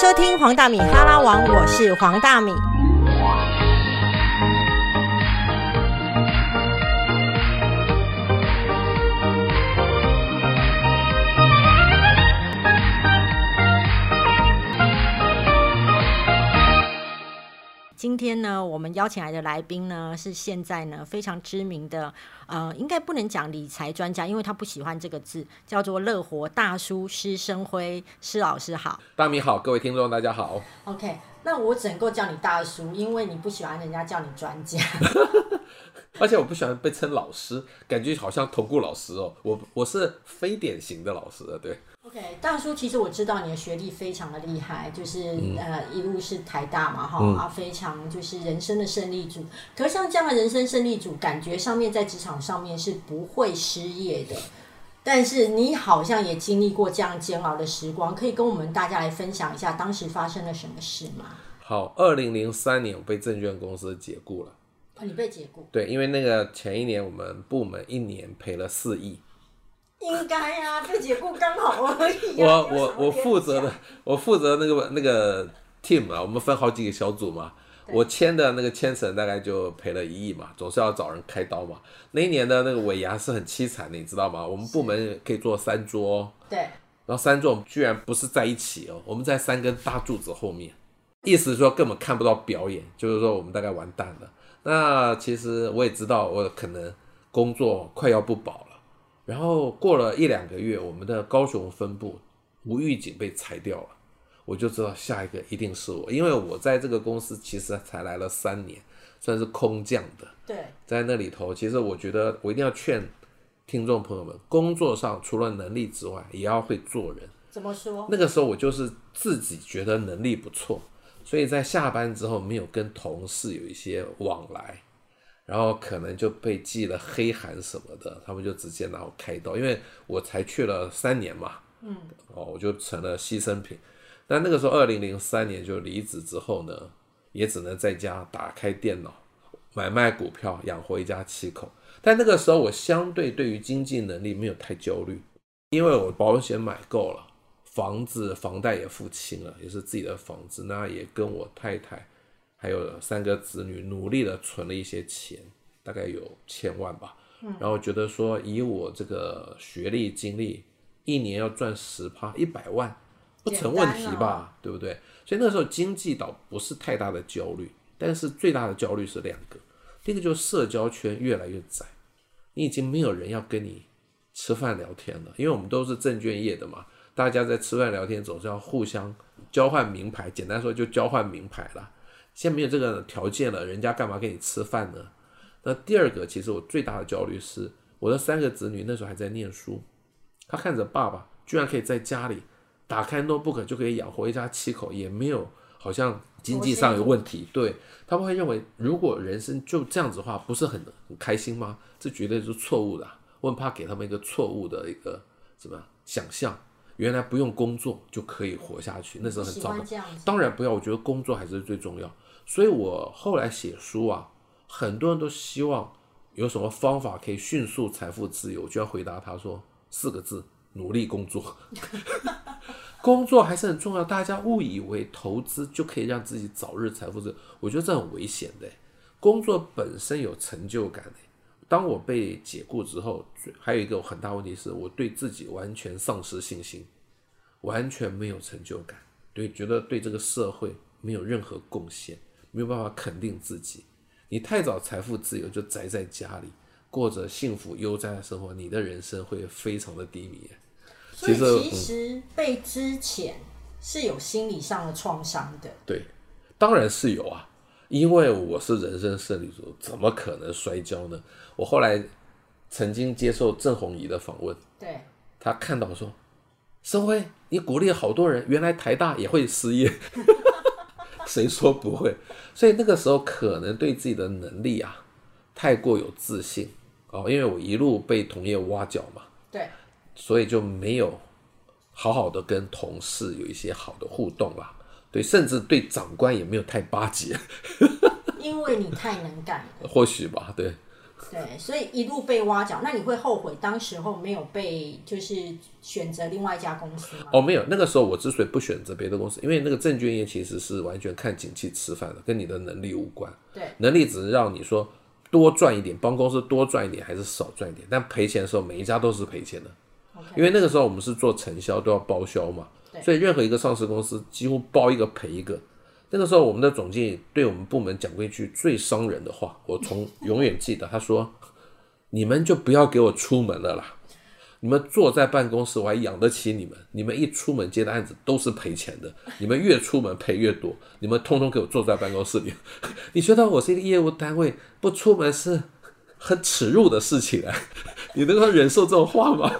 收听黄大米哈拉王，我是黄大米。今天呢，我们邀请来的来宾呢，是现在呢非常知名的，呃，应该不能讲理财专家，因为他不喜欢这个字，叫做乐活大叔施生辉施老师好。大米好，各位听众大家好。OK，那我只能够叫你大叔，因为你不喜欢人家叫你专家。而且我不喜欢被称老师，感觉好像投顾老师哦。我我是非典型的老师，对。OK，大叔，其实我知道你的学历非常的厉害，就是、呃一路是台大嘛，哈、啊，非常就是人生的胜利组。可是像这样的人生胜利组，感觉上面在职场上面是不会失业的。但是你好像也经历过这样煎熬的时光，可以跟我们大家来分享一下当时发生了什么事吗？好，二零零三年我被证券公司解雇了。哦，你被解雇，对，因为那个前一年我们部门一年赔了四亿。应该啊，被解雇刚好而已、啊。我我我负责的，我负责那个那个 team 啊，我们分好几个小组嘛。我签的那个签审大概就赔了一亿嘛，总是要找人开刀嘛。那一年的那个尾牙是很凄惨的，你知道吗？我们部门可以坐三桌哦，对，然后三桌我们居然不是在一起哦，我们在三根大柱子后面，意思是说根本看不到表演，就是说我们大概完蛋了。那其实我也知道，我可能工作快要不保了。然后过了一两个月，我们的高雄分部无预警被裁掉了，我就知道下一个一定是我，因为我在这个公司其实才来了三年，算是空降的。对，在那里头，其实我觉得我一定要劝听众朋友们，工作上除了能力之外，也要会做人。怎么说？那个时候我就是自己觉得能力不错，所以在下班之后没有跟同事有一些往来，然后可能就被记了黑函什么的，他们就直接拿我开刀，因为我才去了三年嘛，嗯，哦，我就成了牺牲品。但那个时候，二零零三年就离职之后呢，也只能在家打开电脑买卖股票，养活一家七口。但那个时候，我相对对于经济能力没有太焦虑，因为我保险买够了。房子房贷也付清了，也是自己的房子，那也跟我太太还有三个子女努力的存了一些钱，大概有千万吧。然后觉得说以我这个学历经历，一年要赚十趴一百万不成问题吧，对不对？所以那时候经济倒不是太大的焦虑，但是最大的焦虑是两个，第一个就是社交圈越来越窄，你已经没有人要跟你吃饭聊天了，因为我们都是证券业的嘛。大家在吃饭聊天总是要互相交换名牌，简单说就交换名牌啦。现在没有这个条件了，人家干嘛给你吃饭呢？那第二个，其实我最大的焦虑是，我的三个子女那时候还在念书，他看着爸爸居然可以在家里打开 notebook 就可以养活一家七口，也没有好像经济上有问题。对他们会认为，如果人生就这样子的话，不是很很开心吗？这绝对是错误的、啊。我很怕给他们一个错误的一个什么想象。原来不用工作就可以活下去，那时候很糟糕。当然不要，我觉得工作还是最重要。所以我后来写书啊，很多人都希望有什么方法可以迅速财富自由，就要回答他说四个字：努力工作。工作还是很重要，大家误以为投资就可以让自己早日财富自由，我觉得这很危险的。工作本身有成就感的。当我被解雇之后，还有一个很大问题是我对自己完全丧失信心，完全没有成就感，对，觉得对这个社会没有任何贡献，没有办法肯定自己。你太早财富自由就宅在家里，过着幸福悠哉的生活，你的人生会非常的低迷。所以其实被之前是有心理上的创伤的。对，当然是有啊。因为我是人生胜利组，怎么可能摔跤呢？我后来曾经接受郑红怡的访问，对，他看到说：“生辉，你鼓励好多人，原来台大也会失业，谁说不会？”所以那个时候可能对自己的能力啊太过有自信哦，因为我一路被同业挖角嘛，对，所以就没有好好的跟同事有一些好的互动啦。对，甚至对长官也没有太巴结，因为你太能干了。或许吧，对，对，所以一路被挖角，那你会后悔当时候没有被就是选择另外一家公司吗？哦，没有，那个时候我之所以不选择别的公司，因为那个证券业其实是完全看景气吃饭的，跟你的能力无关。对，能力只是让你说多赚一点，帮公司多赚一点还是少赚一点，但赔钱的时候每一家都是赔钱的。因为那个时候我们是做承销，都要包销嘛，所以任何一个上市公司几乎包一个赔一个。那个时候我们的总经理对我们部门讲过一句最伤人的话，我从永远记得，他说：“你们就不要给我出门了啦，你们坐在办公室我还养得起你们，你们一出门接的案子都是赔钱的，你们越出门赔越多，你们通通给我坐在办公室里。你觉得我是一个业务单位，不出门是很耻辱的事情啊？你能够忍受这种话吗？”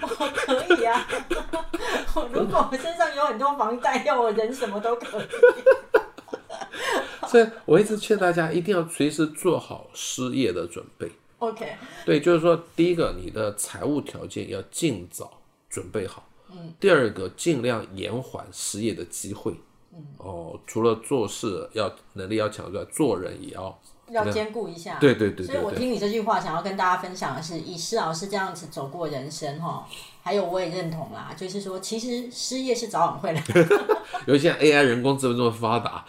我可以啊，如果我身上有很多房贷，要我忍什么都可以。所以我一直劝大家一定要随时做好失业的准备。OK，对，就是说，第一个，你的财务条件要尽早准备好。嗯。第二个，尽量延缓失业的机会。嗯。哦，除了做事要能力要强之外，做人也要。要兼顾一下。对对对对对。所以我听你这句话，想要跟大家分享的是，以施老师这样子走过人生哈，还有我也认同啦，就是说，其实失业是早晚会来的。尤其像 AI 人工智能这么发达，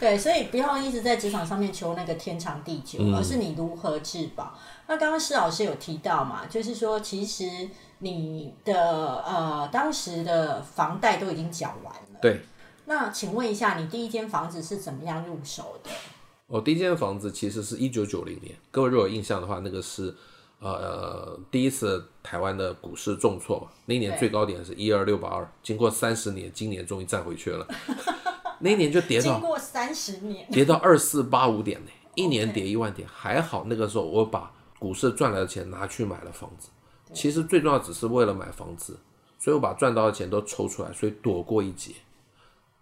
对，所以不要一直在职场上面求那个天长地久，而是你如何自保。那刚刚施老师有提到嘛，就是说，其实你的呃当时的房贷都已经缴完了。对。那请问一下，你第一间房子是怎么样入手的？我第一间房子其实是一九九零年，各位如果有印象的话，那个是呃第一次台湾的股市重挫嘛，那一年最高点是一二六八二，经过三十年，今年终于站回去了，那一年就跌到经过三十年，跌到二四八五点呢，一年跌一万点，还好那个时候我把股市赚来的钱拿去买了房子，其实最重要只是为了买房子，所以我把赚到的钱都抽出来，所以躲过一劫。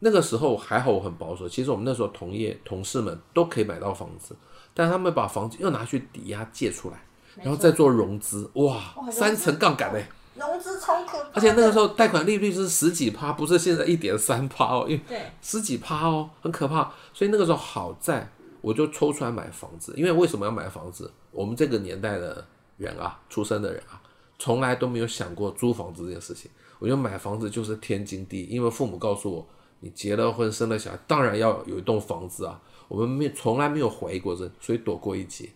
那个时候还好，我很保守。其实我们那时候同业同事们都可以买到房子，但他们把房子又拿去抵押借出来，然后再做融资，哇，三层杠杆哎！融资超可怕，而且那个时候贷款利率是十几趴，不是现在一点三趴哦，因为对十几趴哦，很可怕。所以那个时候好在我就抽出来买房子，因为为什么要买房子？我们这个年代的人啊，出生的人啊，从来都没有想过租房子这件事情。我觉得买房子就是天经地义，因为父母告诉我，你结了婚生了小孩，当然要有一栋房子啊。我们没从来没有怀疑过这，所以躲过一劫。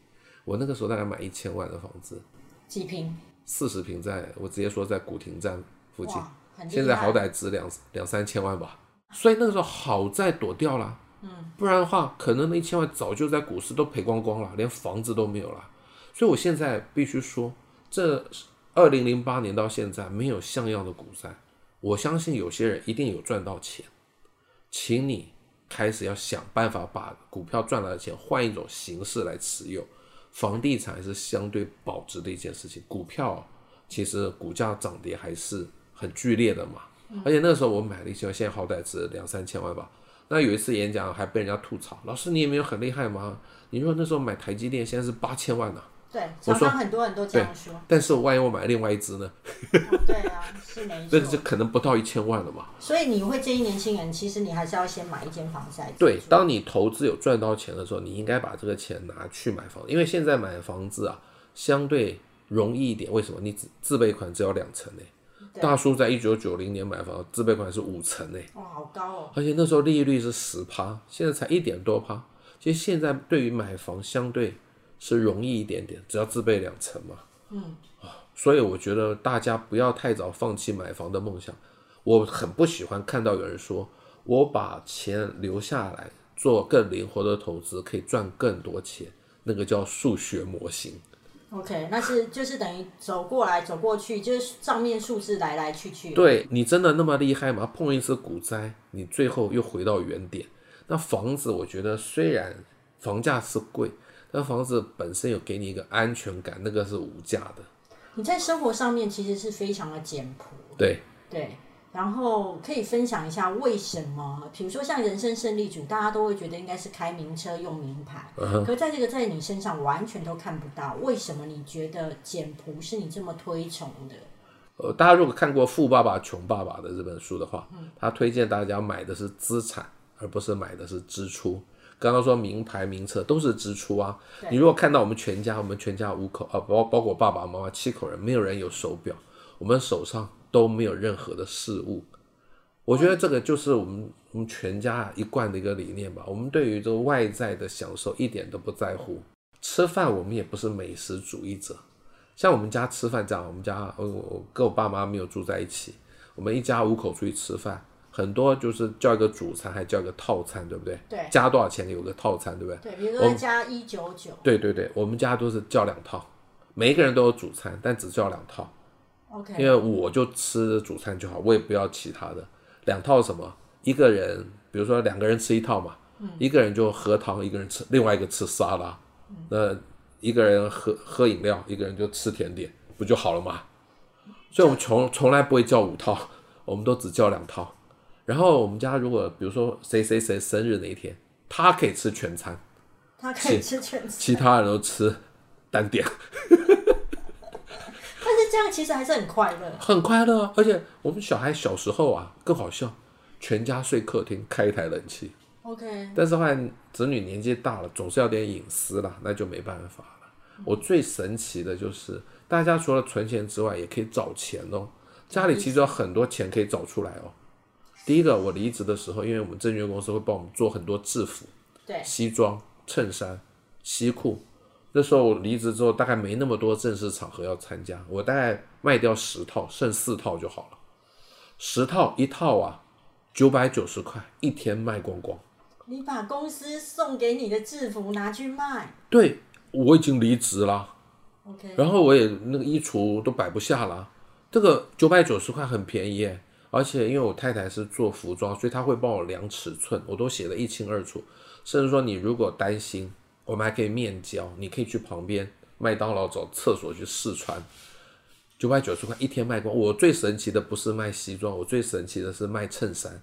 我那个时候大概买一千万的房子，几平？四十平在，我直接说在古亭站附近。现在好歹值两两三千万吧，所以那个时候好在躲掉了，嗯，不然的话，可能那一千万早就在股市都赔光光了，连房子都没有了。所以我现在必须说，这二零零八年到现在没有像样的股灾，我相信有些人一定有赚到钱，请你开始要想办法把股票赚来的钱换一种形式来持有。房地产是相对保值的一件事情，股票其实股价涨跌还是很剧烈的嘛。而且那时候我买了一千万，现在好歹值两三千万吧。那有一次演讲还被人家吐槽，老师你也没有很厉害吗？你说那时候买台积电现在是八千万呢、对，我说很多人都这样说。但是万一我买另外一只呢？哦对啊，是没那就错。可能不到一千万了嘛。所以你会建议年轻人，其实你还是要先买一间房子对，当你投资有赚到钱的时候，你应该把这个钱拿去买房，因为现在买房子啊相对容易一点。为什么？你自自备款只有两成呢？对大叔在一九九零年买房，自备款是五成呢，哇，好高哦。而且那时候利率是十趴，现在才一点多趴。其实现在对于买房相对是容易一点点，只要自备两层嘛。嗯所以我觉得大家不要太早放弃买房的梦想。我很不喜欢看到有人说我把钱留下来做更灵活的投资，可以赚更多钱，那个叫数学模型。OK，那是就是等于走过来走过去，就是账面数字来来去去。对你真的那么厉害吗？碰一次股灾，你最后又回到原点。那房子，我觉得虽然房价是贵，但房子本身有给你一个安全感，那个是无价的。你在生活上面其实是非常的简朴。对，对，然后可以分享一下为什么？比如说像人生胜利组，大家都会觉得应该是开名车用名牌，可在这个在你身上完全都看不到。为什么你觉得简朴是你这么推崇的？呃，大家如果看过《富爸爸穷爸爸》的这本书的话，他推荐大家买的是资产，而不是买的是支出。刚刚说名牌名车都是支出啊。你如果看到我们全家，我们全家五口啊，包包括爸爸妈妈七口人，没有人有手表，我们手上都没有任何的事物。我觉得这个就是我们我们全家一贯的一个理念吧。我们对于这个外在的享受一点都不在乎。吃饭我们也不是美食主义者，像我们家吃饭这样，我们家我我跟我爸妈没有住在一起，我们一家五口出去吃饭，很多就是叫一个主餐，还叫一个套餐，对不对？对加多少钱有个套餐，对不对？对，比如说加一九九对对对，我们家都是叫两套，每一个人都有主餐，但只叫两套，因，OK，为我就吃主餐就好，我也不要其他的。两套什么？一个人，比如说两个人吃一套嘛，一个人就喝汤，一个人吃另外一个吃沙拉，那一个人喝喝饮料，一个人就吃甜点，不就好了吗？所以我们从从来不会叫五套，我们都只叫两套。然后我们家如果比如说谁谁谁生日那一天，他可以吃全餐，他可以吃全餐，其他人都吃单点。但是这样其实还是很快乐。很快乐啊，而且我们小孩小时候啊更好笑，全家睡客厅，开一台冷气。OK，但是后来子女年纪大了，总是要点隐私啦，那就没办法了。我最神奇的就是，大家除了存钱之外，也可以找钱哦。家里其实有很多钱可以找出来哦。第一个，我离职的时候，因为我们证券公司会帮我们做很多制服、对，西装、衬衫、西裤。那时候我离职之后，大概没那么多正式场合要参加，我大概卖掉十套，剩四套就好了。十套一套啊，九百九十块，一天卖光光。你把公司送给你的制服拿去卖对我已经离职了，，OK，然后我也那个衣橱都摆不下了。这个九百九十块很便宜耶，而且因为我太太是做服装，所以她会帮我量尺寸，我都写得一清二楚。甚至说你如果担心，我们还可以面交，你可以去旁边麦当劳找厕所去试穿。九百九十块一天卖光。我最神奇的不是卖西装，我最神奇的是卖衬衫，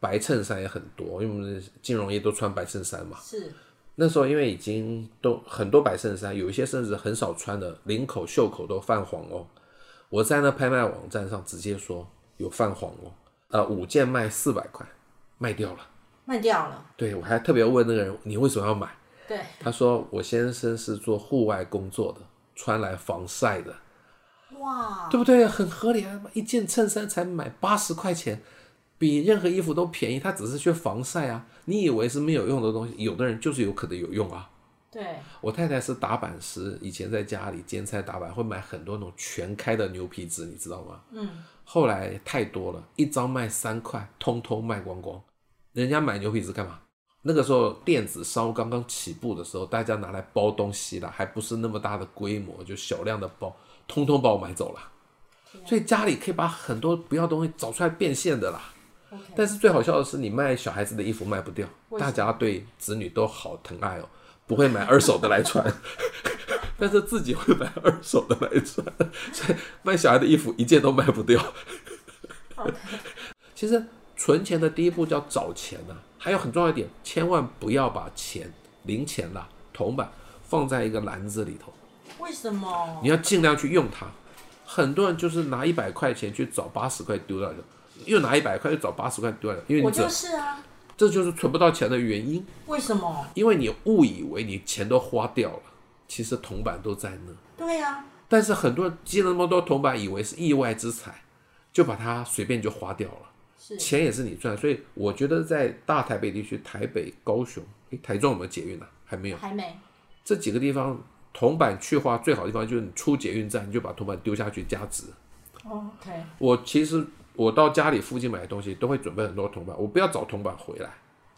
白衬衫也很多，因为我们金融业都穿白衬衫嘛。是那时候因为已经都很多白衬衫，有一些甚至很少穿的，领口、袖口都泛黄哦。我在那拍卖网站上直接说有泛黄哦，呃，五件卖四百块，卖掉了。卖掉了，对我还特别问那个人，你为什么要买？对，他说我先生是做户外工作的，穿来防晒的，哇，对不对？很合理啊，一件衬衫才买八十块钱，比任何衣服都便宜，他只是去防晒啊。你以为是没有用的东西，有的人就是有可能有用啊。对，我太太是打板师，以前在家里煎菜打板，会买很多那种全开的牛皮纸，你知道吗？嗯，后来太多了，一张卖三块，通通卖光光。人家买牛皮纸干嘛？那个时候电子商务刚刚起步的时候，大家拿来包东西啦，还不是那么大的规模，就小量的包，通通把我买走了。所以家里可以把很多不要的东西找出来变现的啦。但是最好笑的是，你卖小孩子的衣服卖不掉，大家对子女都好疼爱哦，不会买二手的来穿，但是自己会买二手的来穿，所以卖小孩的衣服一件都卖不掉。其实存钱的第一步叫找钱呐、还有很重要一点，千万不要把钱、零钱啦、铜板放在一个篮子里头，为什么你？要尽量去用它。很多人就是拿一百块钱去找八十块丢掉的，又拿一百块又找八十块丢掉的，因为我就是啊，这就是存不到钱的原因。为什么？因为你误以为你钱都花掉了，其实铜板都在那。对呀、但是很多人积了那么多铜板，以为是意外之财，就把它随便就花掉了。是钱也是你赚，所以我觉得在大台北地区，台北、高雄，诶，台中有没有捷运啊？还没有。还没这几个地方铜板去化最好的地方就是你出捷运站，你就把铜板丢下去加值。OK，我其实我到家里附近买东西都会准备很多铜板，我不要找铜板回来。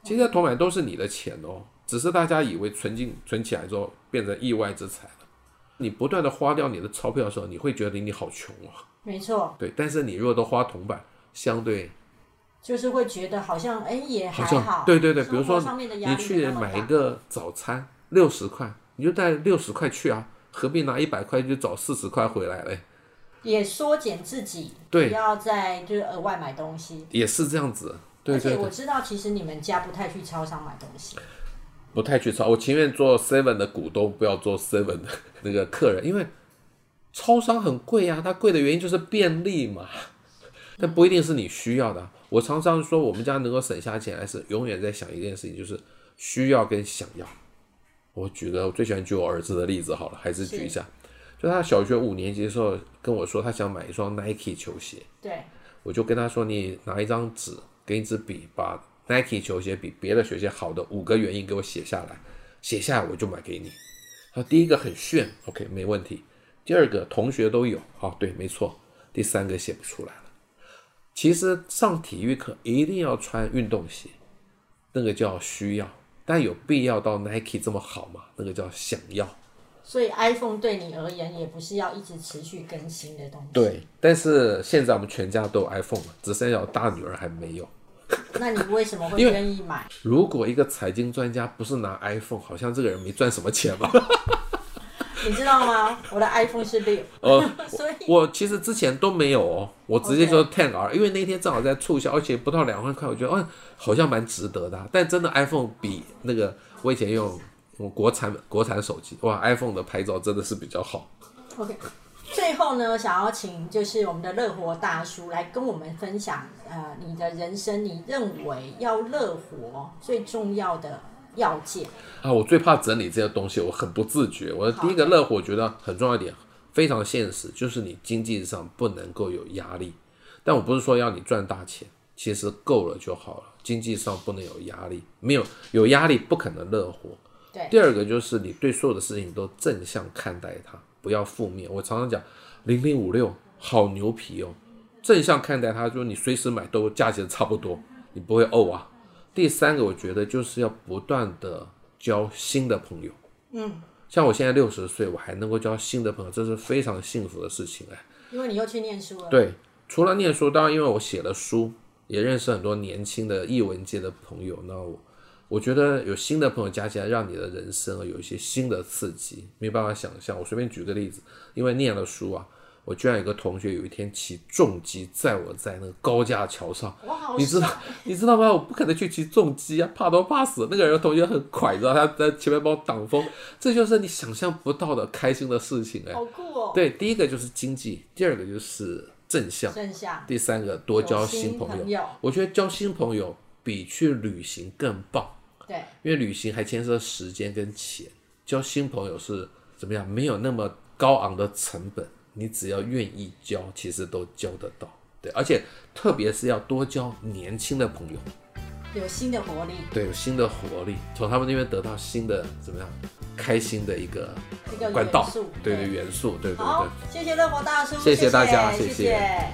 其实铜板都是你的钱哦，只是大家以为存进存起来之后变成意外之财了。你不断的花掉你的钞票的时候，你会觉得你好穷哦。没错，对，但是你如果都花铜板，相对就是会觉得好像哎也还好像，对对对，比如说你去买一个早餐六十块，你就带六十块去啊，何必拿一百块去找四十块回来嘞？也缩减自己，对不要再就是额外买东西。也是这样子，对而且我知道，其实你们家不太去超商买东西。不太去超，我情愿做 Seven 的股东，不要做 Seven 的那个客人，因为超商很贵啊，它贵的原因就是便利嘛，但不一定是你需要的啊。我常常说，我们家能够省下钱，还是永远在想一件事情，就是需要跟想要。我举个我最喜欢举我儿子的例子好了，还是举一下，就他小学五年级的时候跟我说他想买一双 Nike 球鞋，对，我就跟他说你拿一张纸跟一支笔，把 Nike 球鞋比别的球鞋好的五个原因给我写下来，写下来我就买给你。他第一个很炫，OK 没问题。第二个同学都有，好对，没错。第三个写不出来了。其实上体育课一定要穿运动鞋，那个叫需要，但有必要到 Nike 这么好吗？那个叫想要。所以 iPhone 对你而言也不是要一直持续更新的东西。对，但是现在我们全家都有 iPhone 了，只剩下我大女儿还没有。那你为什么会 愿意买？如果一个财经专家不是拿 iPhone，好像这个人没赚什么钱吧？你知道吗？我的 iPhone 是六，呃，所以我其实之前都没有哦，我直接就 Ten R，因为那天正好在促销，而且不到两万块，我觉得哦好像蛮值得的啊、但真的 iPhone 比那个我以前用用国产国产手机，哇，iPhone 的拍照真的是比较好。OK。最后呢，想要请就是我们的乐活大叔来跟我们分享，呃，你的人生你认为要乐活最重要的要件。啊，我最怕整理这些东西，我很不自觉。我的第一个乐活，我觉得很重要一点，非常现实，就是你经济上不能够有压力。但我不是说要你赚大钱，其实够了就好了。经济上不能有压力，没有有压力不可能乐活。对，第二个就是你对所有的事情都正向看待它，不要负面。我常常讲零零五六好牛皮哦，正向看待它，就是你随时买都价钱差不多，你不会哦啊。第三个，我觉得就是要不断的交新的朋友。嗯，像我现在六十岁，我还能够交新的朋友，这是非常幸福的事情哎。因为你又去念书了。对，除了念书，当然因为我写了书，也认识很多年轻的译文界的朋友。那我我觉得有新的朋友加起来，让你的人生啊有一些新的刺激，没有办法想象。我随便举个例子，因为念了书啊，我居然有个同学有一天骑重机载我在那个高架桥上，哇，你知道你知道吗？我不可能去骑重机啊，怕都怕死。那个人同学很快，你知道他在前面帮我挡风，这就是你想象不到的开心的事情哎。好酷哦。对，第一个就是经济，第二个就是正向，正向第三个多交新朋友。友。我觉得交新朋友比去旅行更棒，对，因为旅行还牵涉时间跟钱，交新朋友是怎么样？没有那么高昂的成本，你只要愿意交，其实都交得到。对，而且特别是要多交年轻的朋友，有新的活力，对，有新的活力，从他们那边得到新的怎么样？开心的一个一个管道对对，元素，对对对。，谢谢乐活大叔，谢谢大家谢谢谢谢